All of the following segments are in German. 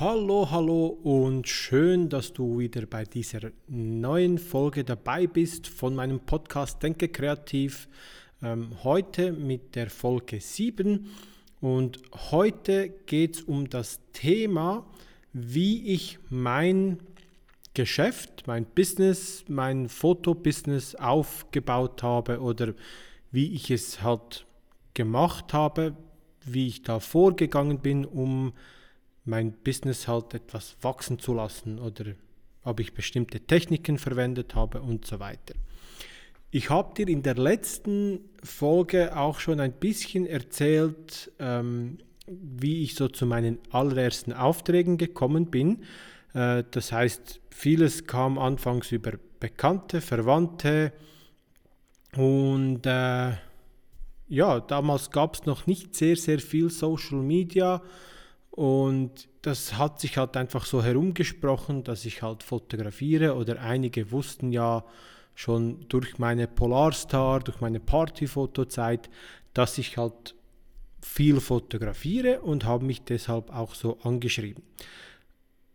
Hallo, hallo und schön, dass du wieder bei dieser neuen Folge dabei bist von meinem Podcast Denke Kreativ. Ähm, heute mit der Folge 7 und heute geht es um das Thema, wie ich mein Geschäft, mein Business, mein Fotobusiness aufgebaut habe oder wie ich es halt gemacht habe, wie ich da vorgegangen bin, um mein Business halt etwas wachsen zu lassen oder ob ich bestimmte Techniken verwendet habe und so weiter. Ich habe dir in der letzten Folge auch schon ein bisschen erzählt, ähm, wie ich so zu meinen allerersten Aufträgen gekommen bin. Äh, das heißt, vieles kam anfangs über Bekannte, Verwandte und äh, ja, damals gab es noch nicht sehr, sehr viel Social Media und das hat sich halt einfach so herumgesprochen, dass ich halt fotografiere oder einige wussten ja schon durch meine Polarstar, durch meine Partyfotozeit, dass ich halt viel fotografiere und habe mich deshalb auch so angeschrieben.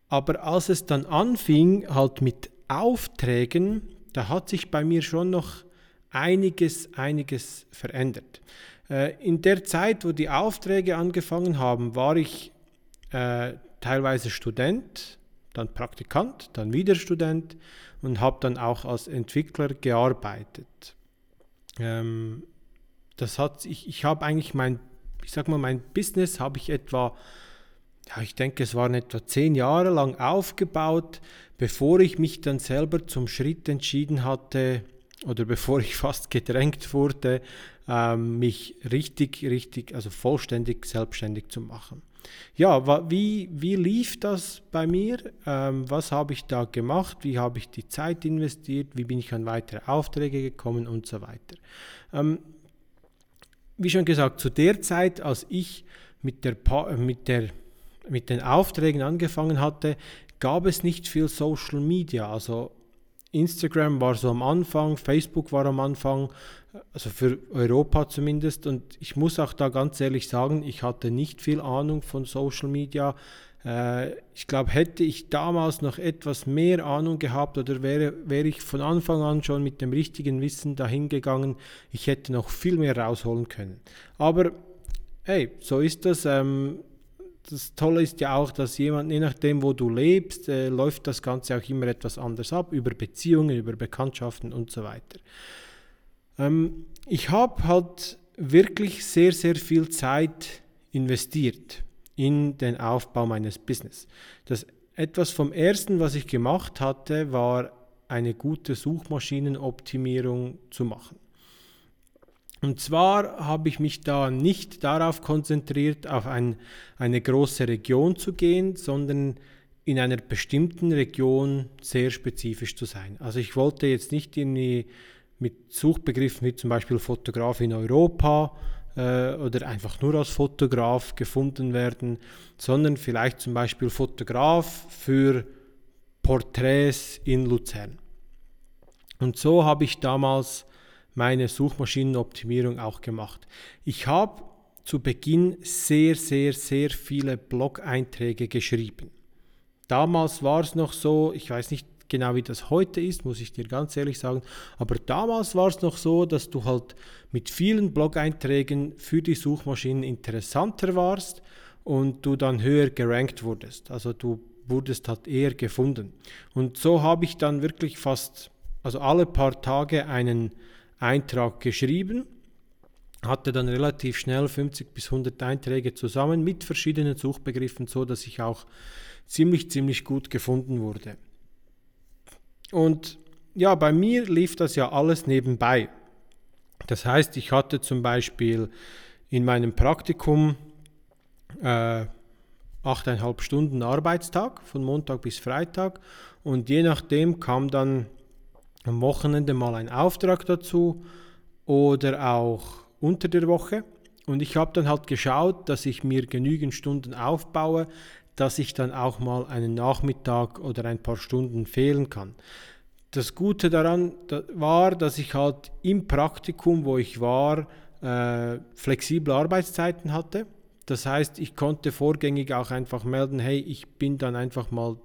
Aber als es dann anfing, halt mit Aufträgen, da hat sich bei mir schon noch einiges, einiges verändert. Äh, in der Zeit, wo die Aufträge angefangen haben, war ich äh, teilweise Student, dann Praktikant, dann wieder Student und habe dann auch als Entwickler gearbeitet. Ähm, das hat, ich, ich habe eigentlich mein, ich sag mal, mein Business habe ich etwa, ja, ich denke, es waren etwa zehn Jahre lang aufgebaut, bevor ich mich dann selber zum Schritt entschieden hatte, oder bevor ich fast gedrängt wurde, ähm, mich richtig, richtig, also vollständig selbstständig zu machen. Ja, wie, wie lief das bei mir? Ähm, was habe ich da gemacht? Wie habe ich die Zeit investiert? Wie bin ich an weitere Aufträge gekommen und so weiter? Ähm, wie schon gesagt, zu der Zeit, als ich mit, der, mit, der, mit den Aufträgen angefangen hatte, gab es nicht viel Social Media. Also Instagram war so am Anfang, Facebook war am Anfang, also für Europa zumindest. Und ich muss auch da ganz ehrlich sagen, ich hatte nicht viel Ahnung von Social Media. Äh, ich glaube, hätte ich damals noch etwas mehr Ahnung gehabt oder wäre, wäre ich von Anfang an schon mit dem richtigen Wissen dahin gegangen, ich hätte noch viel mehr rausholen können. Aber hey, so ist das. Ähm, das Tolle ist ja auch, dass jemand, je nachdem, wo du lebst, äh, läuft das Ganze auch immer etwas anders ab, über Beziehungen, über Bekanntschaften und so weiter. Ähm, ich habe halt wirklich sehr, sehr viel Zeit investiert in den Aufbau meines Business. Das etwas vom ersten, was ich gemacht hatte, war eine gute Suchmaschinenoptimierung zu machen. Und zwar habe ich mich da nicht darauf konzentriert, auf ein, eine große Region zu gehen, sondern in einer bestimmten Region sehr spezifisch zu sein. Also ich wollte jetzt nicht irgendwie mit Suchbegriffen wie zum Beispiel Fotograf in Europa äh, oder einfach nur als Fotograf gefunden werden, sondern vielleicht zum Beispiel Fotograf für Porträts in Luzern. Und so habe ich damals meine Suchmaschinenoptimierung auch gemacht. Ich habe zu Beginn sehr, sehr, sehr viele Blog-Einträge geschrieben. Damals war es noch so, ich weiß nicht genau wie das heute ist, muss ich dir ganz ehrlich sagen, aber damals war es noch so, dass du halt mit vielen Blog-Einträgen für die Suchmaschinen interessanter warst und du dann höher gerankt wurdest. Also du wurdest halt eher gefunden. Und so habe ich dann wirklich fast, also alle paar Tage einen Eintrag geschrieben, hatte dann relativ schnell 50 bis 100 Einträge zusammen mit verschiedenen Suchbegriffen, so dass ich auch ziemlich, ziemlich gut gefunden wurde. Und ja, bei mir lief das ja alles nebenbei. Das heißt, ich hatte zum Beispiel in meinem Praktikum äh, 8,5 Stunden Arbeitstag von Montag bis Freitag und je nachdem kam dann am Wochenende mal ein Auftrag dazu oder auch unter der Woche. Und ich habe dann halt geschaut, dass ich mir genügend Stunden aufbaue, dass ich dann auch mal einen Nachmittag oder ein paar Stunden fehlen kann. Das Gute daran war, dass ich halt im Praktikum, wo ich war, äh, flexible Arbeitszeiten hatte. Das heißt, ich konnte vorgängig auch einfach melden, hey, ich bin dann einfach mal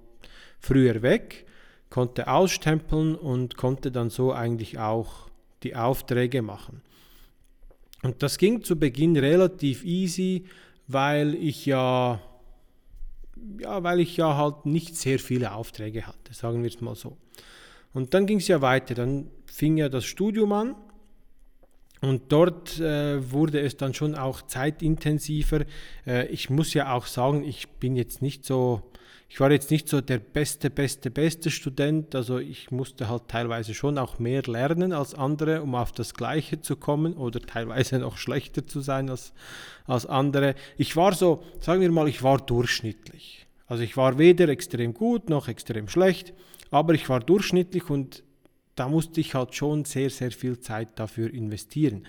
früher weg, konnte ausstempeln und konnte dann so eigentlich auch die Aufträge machen. Und das ging zu Beginn relativ easy, weil ich ja, ja, weil ich ja halt nicht sehr viele Aufträge hatte, sagen wir es mal so. Und dann ging es ja weiter, dann fing ja das Studium an und dort äh, wurde es dann schon auch zeitintensiver. Äh, ich muss ja auch sagen, ich bin jetzt nicht so ich war jetzt nicht so der beste, beste, beste Student. Also ich musste halt teilweise schon auch mehr lernen als andere, um auf das Gleiche zu kommen oder teilweise noch schlechter zu sein als, als andere. Ich war so, sagen wir mal, ich war durchschnittlich. Also ich war weder extrem gut noch extrem schlecht, aber ich war durchschnittlich und da musste ich halt schon sehr, sehr viel Zeit dafür investieren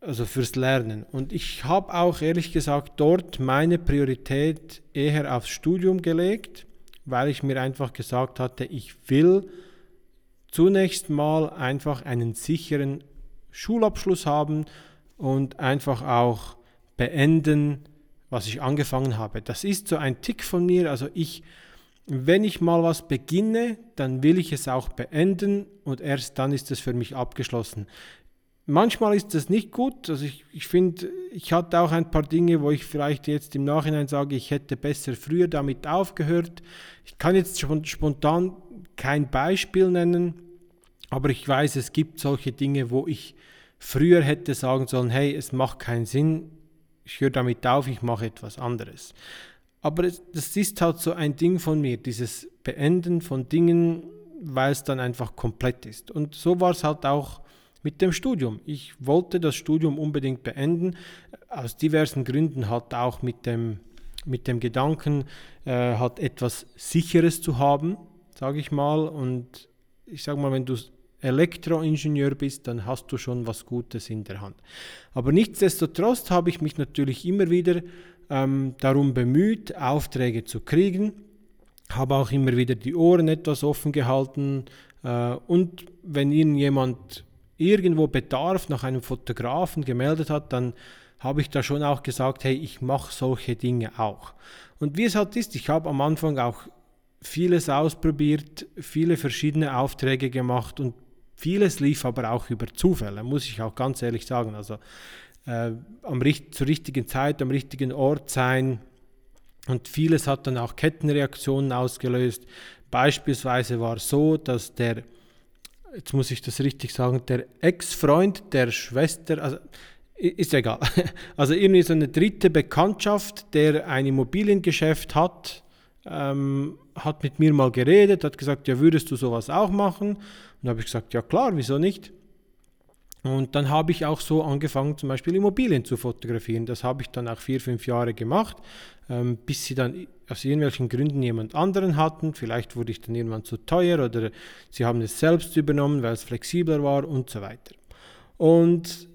also fürs Lernen. Und ich habe auch ehrlich gesagt dort meine Priorität eher aufs Studium gelegt, weil ich mir einfach gesagt hatte, ich will zunächst mal einfach einen sicheren Schulabschluss haben und einfach auch beenden, was ich angefangen habe. Das ist so ein Tick von mir, also ich wenn ich mal was beginne, dann will ich es auch beenden und erst dann ist es für mich abgeschlossen. Manchmal ist das nicht gut. Also ich, ich finde, ich hatte auch ein paar Dinge, wo ich vielleicht jetzt im Nachhinein sage, ich hätte besser früher damit aufgehört. Ich kann jetzt spontan kein Beispiel nennen, aber ich weiß, es gibt solche Dinge, wo ich früher hätte sagen sollen, hey, es macht keinen Sinn, ich höre damit auf, ich mache etwas anderes. Aber das ist halt so ein Ding von mir, dieses Beenden von Dingen, weil es dann einfach komplett ist. Und so war es halt auch mit dem Studium. Ich wollte das Studium unbedingt beenden, aus diversen Gründen halt auch mit dem, mit dem Gedanken, äh, halt etwas Sicheres zu haben, sage ich mal. Und ich sage mal, wenn du Elektroingenieur bist, dann hast du schon was Gutes in der Hand. Aber nichtsdestotrotz habe ich mich natürlich immer wieder ähm, darum bemüht, Aufträge zu kriegen, habe auch immer wieder die Ohren etwas offen gehalten äh, und wenn irgendjemand irgendwo Bedarf nach einem Fotografen gemeldet hat, dann habe ich da schon auch gesagt, hey, ich mache solche Dinge auch. Und wie es halt ist, ich habe am Anfang auch vieles ausprobiert, viele verschiedene Aufträge gemacht und vieles lief aber auch über Zufälle, muss ich auch ganz ehrlich sagen. Also äh, am, zur richtigen Zeit, am richtigen Ort sein und vieles hat dann auch Kettenreaktionen ausgelöst. Beispielsweise war es so, dass der jetzt muss ich das richtig sagen, der Ex-Freund der Schwester, also ist egal, also irgendwie so eine dritte Bekanntschaft, der ein Immobiliengeschäft hat, ähm, hat mit mir mal geredet, hat gesagt, ja, würdest du sowas auch machen? Und da habe ich gesagt, ja klar, wieso nicht? Und dann habe ich auch so angefangen, zum Beispiel Immobilien zu fotografieren. Das habe ich dann auch vier, fünf Jahre gemacht, ähm, bis sie dann aus irgendwelchen Gründen jemand anderen hatten. Vielleicht wurde ich dann irgendwann zu teuer oder sie haben es selbst übernommen, weil es flexibler war und so weiter. Und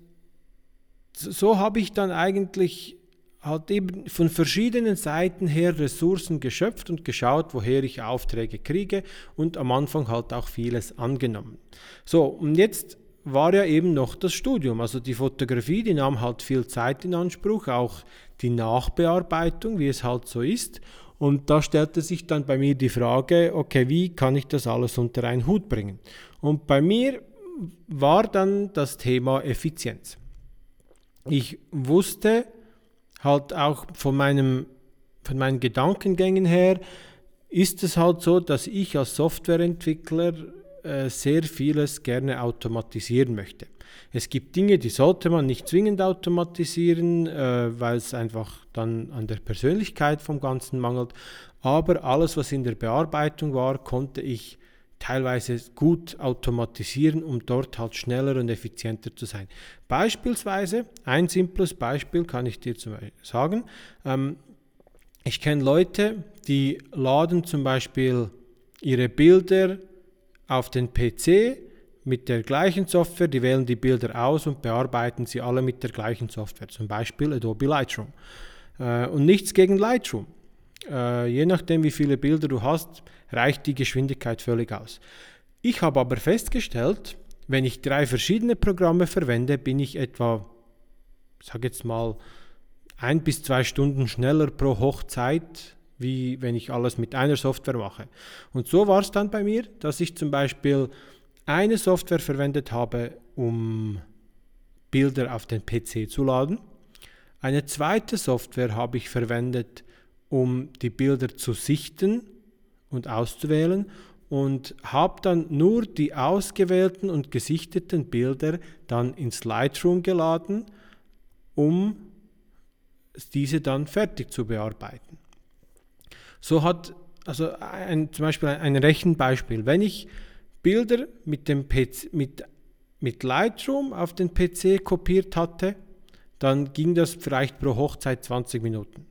so habe ich dann eigentlich halt eben von verschiedenen Seiten her Ressourcen geschöpft und geschaut, woher ich Aufträge kriege und am Anfang halt auch vieles angenommen. So, und jetzt war ja eben noch das Studium. Also die Fotografie, die nahm halt viel Zeit in Anspruch, auch die Nachbearbeitung, wie es halt so ist. Und da stellte sich dann bei mir die Frage, okay, wie kann ich das alles unter einen Hut bringen? Und bei mir war dann das Thema Effizienz. Ich wusste halt auch von, meinem, von meinen Gedankengängen her, ist es halt so, dass ich als Softwareentwickler äh, sehr vieles gerne automatisieren möchte. Es gibt Dinge, die sollte man nicht zwingend automatisieren, äh, weil es einfach dann an der Persönlichkeit vom Ganzen mangelt. Aber alles, was in der Bearbeitung war, konnte ich teilweise gut automatisieren, um dort halt schneller und effizienter zu sein. Beispielsweise, ein simples Beispiel kann ich dir zum Beispiel sagen. Ähm, ich kenne Leute, die laden zum Beispiel ihre Bilder auf den PC mit der gleichen Software, die wählen die Bilder aus und bearbeiten sie alle mit der gleichen Software, zum Beispiel Adobe Lightroom. Äh, und nichts gegen Lightroom. Äh, je nachdem, wie viele Bilder du hast, reicht die Geschwindigkeit völlig aus. Ich habe aber festgestellt, wenn ich drei verschiedene Programme verwende, bin ich etwa, sage jetzt mal, ein bis zwei Stunden schneller pro Hochzeit, wie wenn ich alles mit einer Software mache. Und so war es dann bei mir, dass ich zum Beispiel eine Software verwendet habe, um Bilder auf den PC zu laden. Eine zweite Software habe ich verwendet, um die Bilder zu sichten und auszuwählen und habe dann nur die ausgewählten und gesichteten Bilder dann ins Lightroom geladen, um diese dann fertig zu bearbeiten. So hat also ein, zum Beispiel ein Rechenbeispiel. Wenn ich Bilder mit, dem PC, mit, mit Lightroom auf den PC kopiert hatte, dann ging das vielleicht pro Hochzeit 20 Minuten.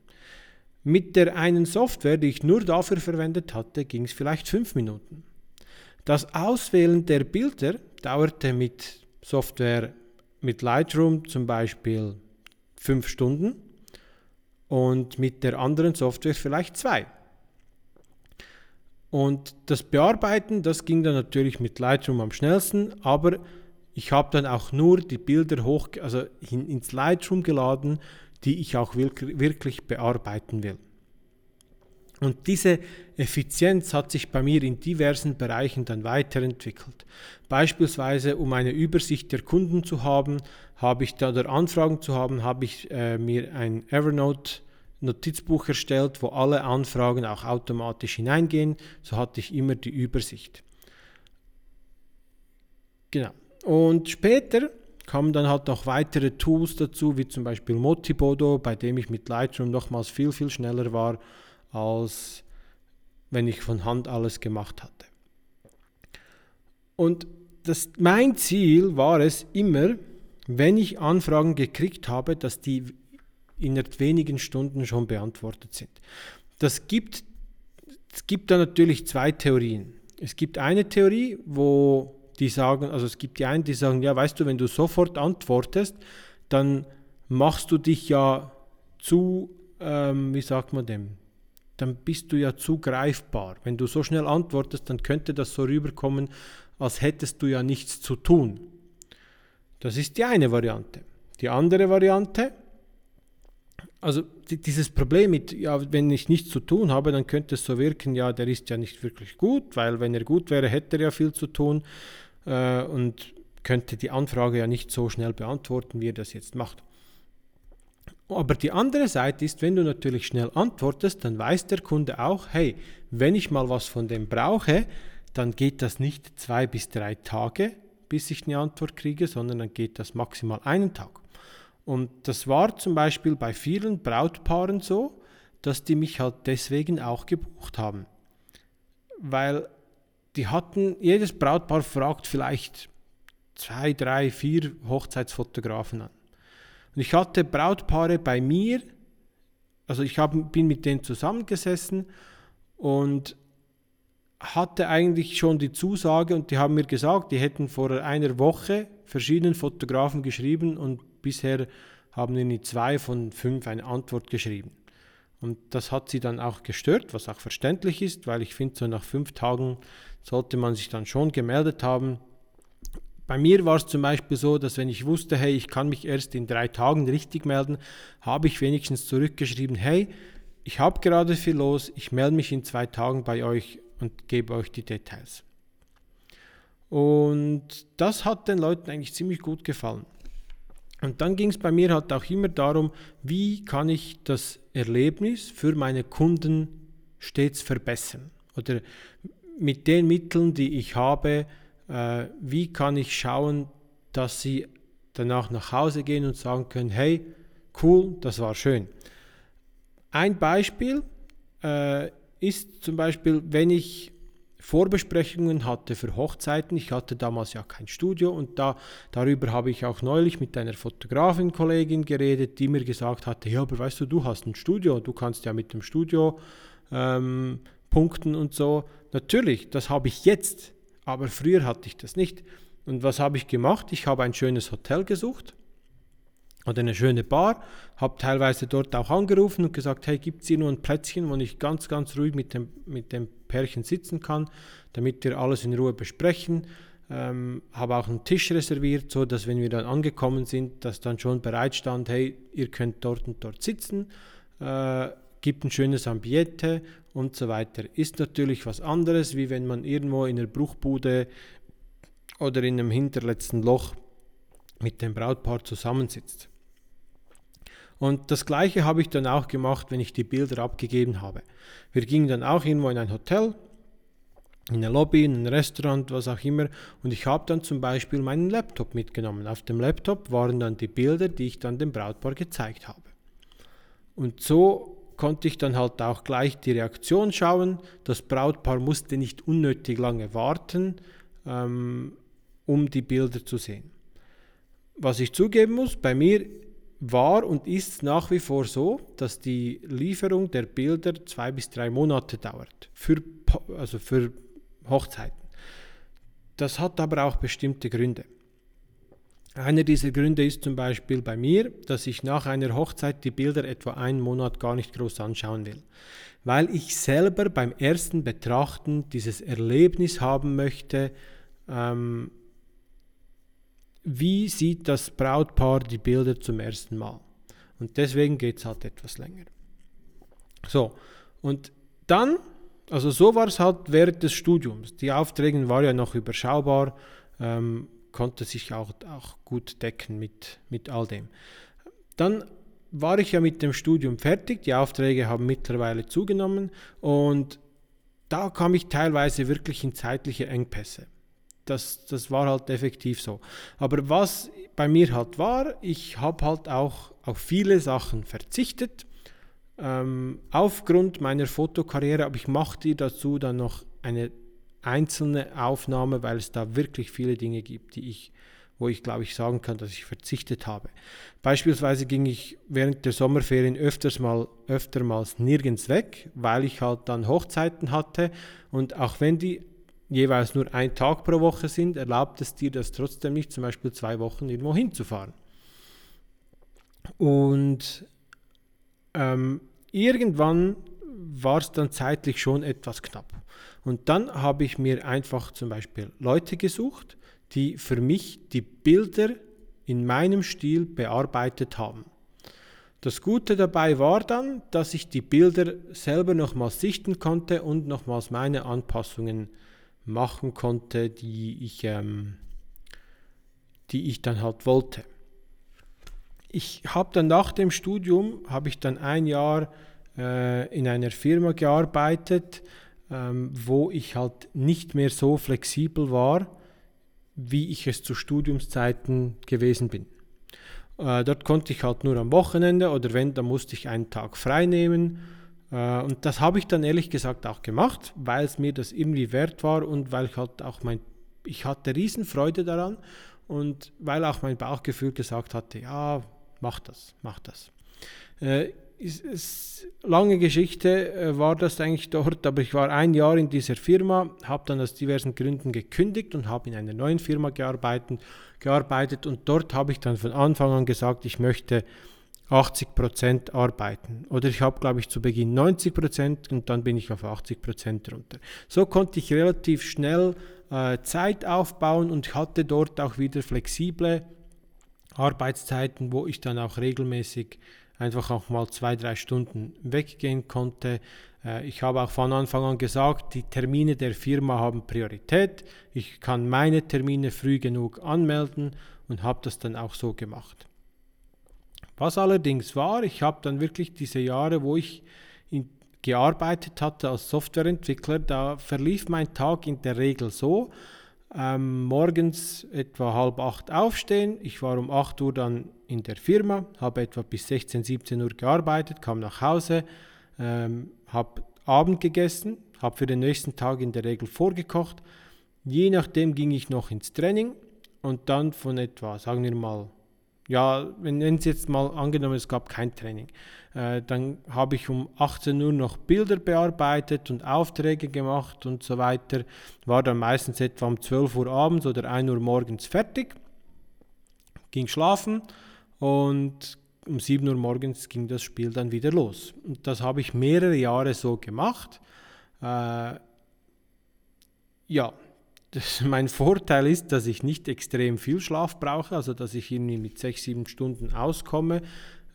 Mit der einen Software, die ich nur dafür verwendet hatte, ging es vielleicht 5 Minuten. Das Auswählen der Bilder dauerte mit Software, mit Lightroom zum Beispiel 5 Stunden und mit der anderen Software vielleicht 2. Und das Bearbeiten, das ging dann natürlich mit Lightroom am schnellsten, aber ich habe dann auch nur die Bilder hoch, also in, ins Lightroom geladen, die ich auch wirklich, bearbeiten will. Und diese Effizienz hat sich bei mir in diversen Bereichen dann weiterentwickelt. Beispielsweise, um eine Übersicht der Kunden zu haben, habe ich da oder Anfragen zu haben, habe ich äh, mir ein Evernote Notizbuch erstellt, wo alle Anfragen auch automatisch hineingehen. So hatte ich immer die Übersicht. Genau. Und später kamen dann halt noch weitere Tools dazu, wie zum Beispiel Motibodo, bei dem ich mit Lightroom nochmals viel, viel schneller war, als wenn ich von Hand alles gemacht hatte. Und das, mein Ziel war es immer, wenn ich Anfragen gekriegt habe, dass die innerhalb wenigen Stunden schon beantwortet sind. Das gibt, es gibt da natürlich zwei Theorien. Es gibt eine Theorie, wo die sagen, also es gibt die einen, die sagen, ja, weißt du, wenn du sofort antwortest, dann machst du dich ja zu, ähm, wie sagt man dem, dann bist du ja zu greifbar. Wenn du so schnell antwortest, dann könnte das so rüberkommen, als hättest du ja nichts zu tun. Das ist die eine Variante. Die andere Variante, also dieses Problem mit, ja, wenn ich nichts zu tun habe, dann könnte es so wirken, ja, der ist ja nicht wirklich gut, weil wenn er gut wäre, hätte er ja viel zu tun äh, und könnte die Anfrage ja nicht so schnell beantworten, wie er das jetzt macht. Aber die andere Seite ist, wenn du natürlich schnell antwortest, dann weiß der Kunde auch, hey, wenn ich mal was von dem brauche, dann geht das nicht zwei bis drei Tage, bis ich eine Antwort kriege, sondern dann geht das maximal einen Tag. Und das war zum Beispiel bei vielen Brautpaaren so, dass die mich halt deswegen auch gebucht haben. Weil die hatten, jedes Brautpaar fragt vielleicht zwei, drei, vier Hochzeitsfotografen an. Und ich hatte Brautpaare bei mir, also ich hab, bin mit denen zusammengesessen und hatte eigentlich schon die Zusage und die haben mir gesagt, die hätten vor einer Woche verschiedenen Fotografen geschrieben und bisher haben ihnen zwei von fünf eine Antwort geschrieben. Und das hat sie dann auch gestört, was auch verständlich ist, weil ich finde, so nach fünf Tagen sollte man sich dann schon gemeldet haben. Bei mir war es zum Beispiel so, dass wenn ich wusste, hey, ich kann mich erst in drei Tagen richtig melden, habe ich wenigstens zurückgeschrieben, hey, ich habe gerade viel los, ich melde mich in zwei Tagen bei euch und gebe euch die Details. Und das hat den Leuten eigentlich ziemlich gut gefallen. Und dann ging es bei mir halt auch immer darum, wie kann ich das Erlebnis für meine Kunden stets verbessern? Oder mit den Mitteln, die ich habe, äh, wie kann ich schauen, dass sie danach nach Hause gehen und sagen können, hey, cool, das war schön. Ein Beispiel äh, ist zum Beispiel, wenn ich Vorbesprechungen hatte für Hochzeiten. Ich hatte damals ja kein Studio und da, darüber habe ich auch neulich mit einer Fotografin-Kollegin geredet, die mir gesagt hatte, ja, aber weißt du, du hast ein Studio, du kannst ja mit dem Studio ähm, punkten und so. Natürlich, das habe ich jetzt, aber früher hatte ich das nicht. Und was habe ich gemacht? Ich habe ein schönes Hotel gesucht oder eine schöne Bar, habe teilweise dort auch angerufen und gesagt, hey, gibt es hier nur ein Plätzchen, wo ich ganz, ganz ruhig mit dem, mit dem Pärchen sitzen kann, damit wir alles in Ruhe besprechen. ähm, habe auch einen Tisch reserviert, so dass wenn wir dann angekommen sind, dass dann schon bereit stand, hey, ihr könnt dort und dort sitzen, äh, gibt ein schönes Ambiente und so weiter. Ist natürlich was anderes, wie wenn man irgendwo in einer Bruchbude oder in einem hinterletzten Loch mit dem Brautpaar zusammensitzt. Und das gleiche habe ich dann auch gemacht, wenn ich die Bilder abgegeben habe. Wir gingen dann auch irgendwo in ein Hotel, in eine Lobby, in ein Restaurant, was auch immer. Und ich habe dann zum Beispiel meinen Laptop mitgenommen. Auf dem Laptop waren dann die Bilder, die ich dann dem Brautpaar gezeigt habe. Und so konnte ich dann halt auch gleich die Reaktion schauen. Das Brautpaar musste nicht unnötig lange warten, ähm, um die Bilder zu sehen. Was ich zugeben muss, bei mir war und ist nach wie vor so, dass die Lieferung der Bilder zwei bis drei Monate dauert, für, also für Hochzeiten. Das hat aber auch bestimmte Gründe. Einer dieser Gründe ist zum Beispiel bei mir, dass ich nach einer Hochzeit die Bilder etwa einen Monat gar nicht groß anschauen will, weil ich selber beim ersten Betrachten dieses Erlebnis haben möchte, ähm, wie sieht das Brautpaar die Bilder zum ersten Mal. Und deswegen geht es halt etwas länger. So, und dann, also so war es halt während des Studiums. Die Aufträge waren ja noch überschaubar, ähm, konnte sich auch, auch gut decken mit, mit all dem. Dann war ich ja mit dem Studium fertig, die Aufträge haben mittlerweile zugenommen und da kam ich teilweise wirklich in zeitliche Engpässe das, das war halt effektiv so. Aber was bei mir halt war, ich habe halt auch auf viele Sachen verzichtet. Ähm, aufgrund meiner Fotokarriere, aber ich mache dir dazu dann noch eine einzelne Aufnahme, weil es da wirklich viele Dinge gibt, die ich, wo ich glaube ich sagen kann, dass ich verzichtet habe. Beispielsweise ging ich während der Sommerferien öfters mal, öftermals nirgends weg, weil ich halt dann Hochzeiten hatte und auch wenn die jeweils nur ein Tag pro Woche sind, erlaubt es dir das trotzdem nicht, zum Beispiel zwei Wochen irgendwo hinzufahren. Und ähm, irgendwann war es dann zeitlich schon etwas knapp. Und dann habe ich mir einfach zum Beispiel Leute gesucht, die für mich die Bilder in meinem Stil bearbeitet haben. Das Gute dabei war dann, dass ich die Bilder selber nochmals sichten konnte und nochmals meine Anpassungen machen konnte, die ich, ähm, die ich dann halt wollte. Ich habe dann nach dem Studium, habe ich dann ein Jahr äh, in einer Firma gearbeitet, ähm, wo ich halt nicht mehr so flexibel war, wie ich es zu Studiumszeiten gewesen bin. Äh, dort konnte ich halt nur am Wochenende oder wenn, dann musste ich einen Tag frei nehmen und das habe ich dann ehrlich gesagt auch gemacht, weil es mir das irgendwie wert war und weil ich halt auch mein, ich hatte Riesenfreude daran und weil auch mein Bauchgefühl gesagt hatte, ja, mach das, mach das. Äh, ist, ist, lange Geschichte äh, war das eigentlich dort, aber ich war ein Jahr in dieser Firma, habe dann aus diversen Gründen gekündigt und habe in einer neuen Firma gearbeitet, gearbeitet und dort habe ich dann von Anfang an gesagt, ich möchte 80 Prozent arbeiten. Oder ich habe, glaube ich, zu Beginn 90 Prozent und dann bin ich auf 80 Prozent runter. So konnte ich relativ schnell äh, Zeit aufbauen und hatte dort auch wieder flexible Arbeitszeiten, wo ich dann auch regelmäßig einfach auch mal zwei, drei Stunden weggehen konnte. Äh, ich habe auch von Anfang an gesagt, die Termine der Firma haben Priorität. Ich kann meine Termine früh genug anmelden und habe das dann auch so gemacht. Was allerdings war, ich habe dann wirklich diese Jahre, wo ich in, gearbeitet hatte als Softwareentwickler, da verlief mein Tag in der Regel so, ähm, morgens etwa halb acht aufstehen, ich war um 8 Uhr dann in der Firma, habe etwa bis 16, 17 Uhr gearbeitet, kam nach Hause, ähm, habe Abend gegessen, habe für den nächsten Tag in der Regel vorgekocht, je nachdem ging ich noch ins Training und dann von etwa, sagen wir mal, ja, wenn es jetzt mal angenommen, es gab kein Training, äh, dann habe ich um 18 Uhr noch Bilder bearbeitet und Aufträge gemacht und so weiter. War dann meistens etwa um 12 Uhr abends oder 1 Uhr morgens fertig, ging schlafen und um 7 Uhr morgens ging das Spiel dann wieder los. Und das habe ich mehrere Jahre so gemacht. Äh, ja, das, mein Vorteil ist, dass ich nicht extrem viel Schlaf brauche, also dass ich irgendwie mit sechs, sieben Stunden auskomme.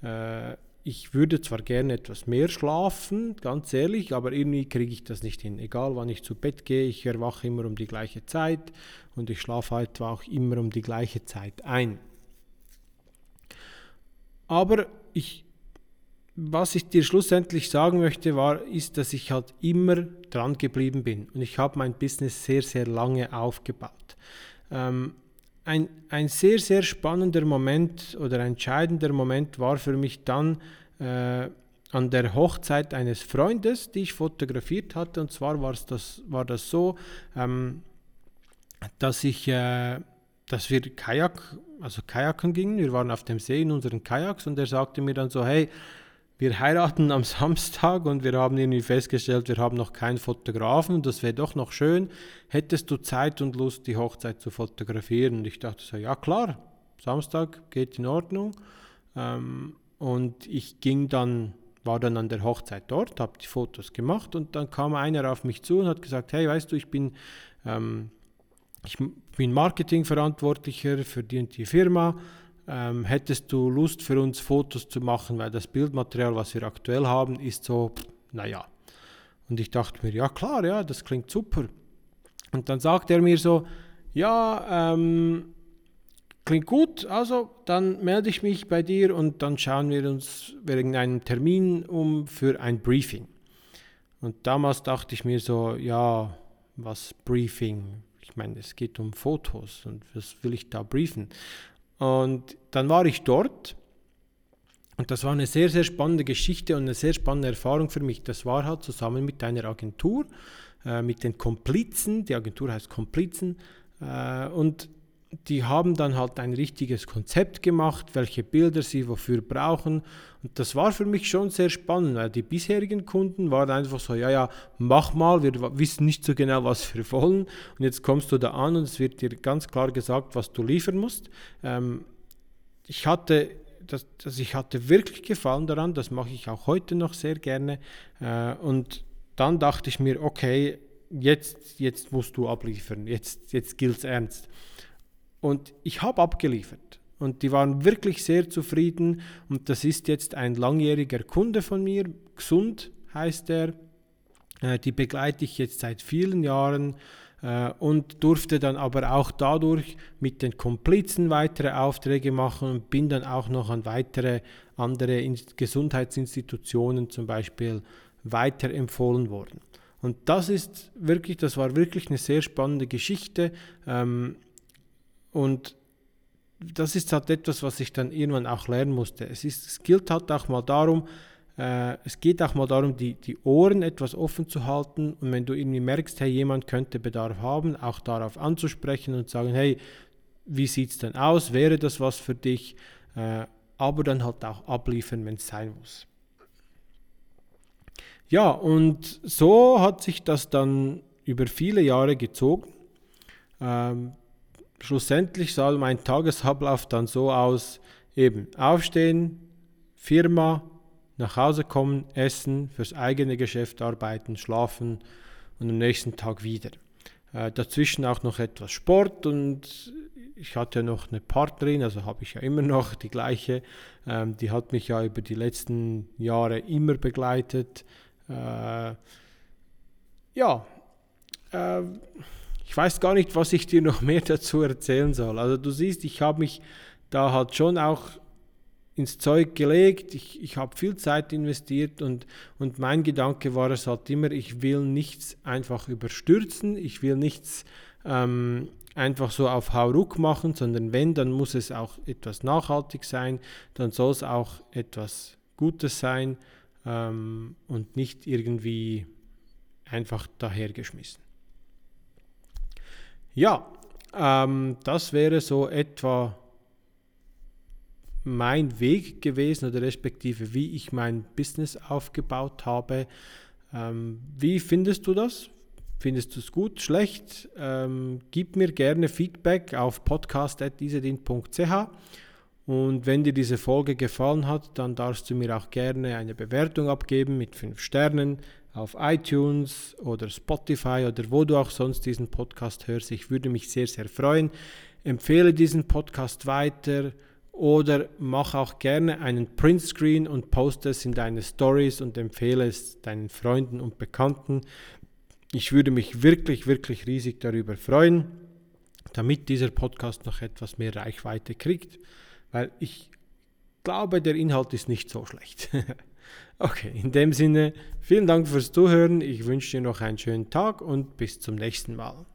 Äh, ich würde zwar gerne etwas mehr schlafen, ganz ehrlich, aber irgendwie kriege ich das nicht hin. Egal wann ich zu Bett gehe, ich erwache immer um die gleiche Zeit und ich schlafe halt auch immer um die gleiche Zeit ein. Aber ich, was ich dir schlussendlich sagen möchte, war, ist, dass ich halt immer dran geblieben bin und ich habe mein Business sehr, sehr lange aufgebaut. Ähm, ein, ein sehr, sehr spannender Moment oder entscheidender Moment war für mich dann äh, an der Hochzeit eines Freundes, die ich fotografiert hatte. Und zwar war das, war das so, ähm, dass ich, äh, dass wir Kajak, also Kajaken gingen. Wir waren auf dem See in unseren Kajaks und er sagte mir dann so, hey, wir heiraten am Samstag und wir haben irgendwie festgestellt, wir haben noch keinen Fotografen das wäre doch noch schön. Hättest du Zeit und Lust, die Hochzeit zu fotografieren? Und ich dachte so, ja klar, Samstag geht in Ordnung. Ähm, und ich ging dann, war dann an der Hochzeit dort, habe die Fotos gemacht und dann kam einer auf mich zu und hat gesagt, hey, weißt du, ich bin, ähm, ich bin Marketingverantwortlicher für die und die Firma ähm, hättest du Lust für uns Fotos zu machen, weil das Bildmaterial, was wir aktuell haben, ist so, naja. Und ich dachte mir, ja klar, ja, das klingt super. Und dann sagt er mir so, ja, ähm, klingt gut, also dann melde ich mich bei dir und dann schauen wir uns wegen einem Termin um für ein Briefing. Und damals dachte ich mir so, ja, was Briefing? Ich meine, es geht um Fotos und was will ich da briefen? Und dann war ich dort. Und das war eine sehr, sehr spannende Geschichte und eine sehr spannende Erfahrung für mich. Das war halt zusammen mit einer Agentur, äh, mit den Komplizen, die Agentur heißt Komplizen, äh, und die haben dann halt ein richtiges Konzept gemacht, welche Bilder sie wofür brauchen. Und das war für mich schon sehr spannend, weil die bisherigen Kunden waren einfach so, ja, ja, mach mal, wir wissen nicht so genau, was wir wollen. Und jetzt kommst du da an und es wird dir ganz klar gesagt, was du liefern musst. Ähm, ich hatte das, das, ich hatte wirklich Gefallen daran, das mache ich auch heute noch sehr gerne. Äh, und dann dachte ich mir, okay, jetzt, jetzt musst du abliefern, jetzt, jetzt gilt es ernst. Und ich habe abgeliefert. Und die waren wirklich sehr zufrieden. Und das ist jetzt ein langjähriger Kunde von mir. Gesund heißt er. Äh, die begleite ich jetzt seit vielen Jahren äh, und durfte dann aber auch dadurch mit den Komplizen weitere Aufträge machen und bin dann auch noch an weitere andere Gesundheitsinstitutionen zum Beispiel weiterempfohlen worden. Und das ist wirklich, das war wirklich eine sehr spannende Geschichte. Ähm, und das ist halt etwas, was ich dann irgendwann auch lernen musste. Es, ist, es gilt halt auch mal darum, äh, es geht auch mal darum, die, die Ohren etwas offen zu halten und wenn du irgendwie merkst, hey, jemand könnte Bedarf haben, auch darauf anzusprechen und sagen, hey, wie sieht es denn aus, wäre das was für dich, äh, aber dann halt auch abliefern, wenn es sein muss. Ja, und so hat sich das dann über viele Jahre gezogen. Ähm, schlussendlich sah mein Tagesablauf dann so aus, eben aufstehen, Firma, nach Hause kommen, essen, fürs eigene Geschäft arbeiten, schlafen und am nächsten Tag wieder. Äh, dazwischen auch noch etwas Sport und ich hatte noch eine Partnerin, also habe ich ja immer noch die gleiche, ähm, die hat mich ja über die letzten Jahre immer begleitet. Äh, ja, äh, ich weiß gar nicht, was ich dir noch mehr dazu erzählen soll. Also du siehst, ich habe mich da halt schon auch ins Zeug gelegt, ich, ich habe viel Zeit investiert und, und mein Gedanke war es halt immer, ich will nichts einfach überstürzen, ich will nichts ähm, einfach so auf Hauruck machen, sondern wenn, dann muss es auch etwas nachhaltig sein, dann soll es auch etwas Gutes sein ähm, und nicht irgendwie einfach dahergeschmissen. Ja, ähm, das wäre so etwa mein Weg gewesen oder respektive wie ich mein Business aufgebaut habe. Ähm, wie findest du das? Findest du es gut, schlecht? Ähm, gib mir gerne Feedback auf podcast.isedin.ch und wenn dir diese Folge gefallen hat, dann darfst du mir auch gerne eine Bewertung abgeben mit 5 Sternen auf iTunes oder Spotify oder wo du auch sonst diesen Podcast hörst. Ich würde mich sehr, sehr freuen. Empfehle diesen Podcast weiter oder mach auch gerne einen Printscreen und poste es in deine Stories und empfehle es deinen Freunden und Bekannten. Ich würde mich wirklich, wirklich riesig darüber freuen, damit dieser Podcast noch etwas mehr Reichweite kriegt, weil ich glaube, der Inhalt ist nicht so schlecht. okay, in dem Sinne, vielen Dank fürs Zuhören. Ich wünsche dir noch einen schönen Tag und bis zum nächsten Mal.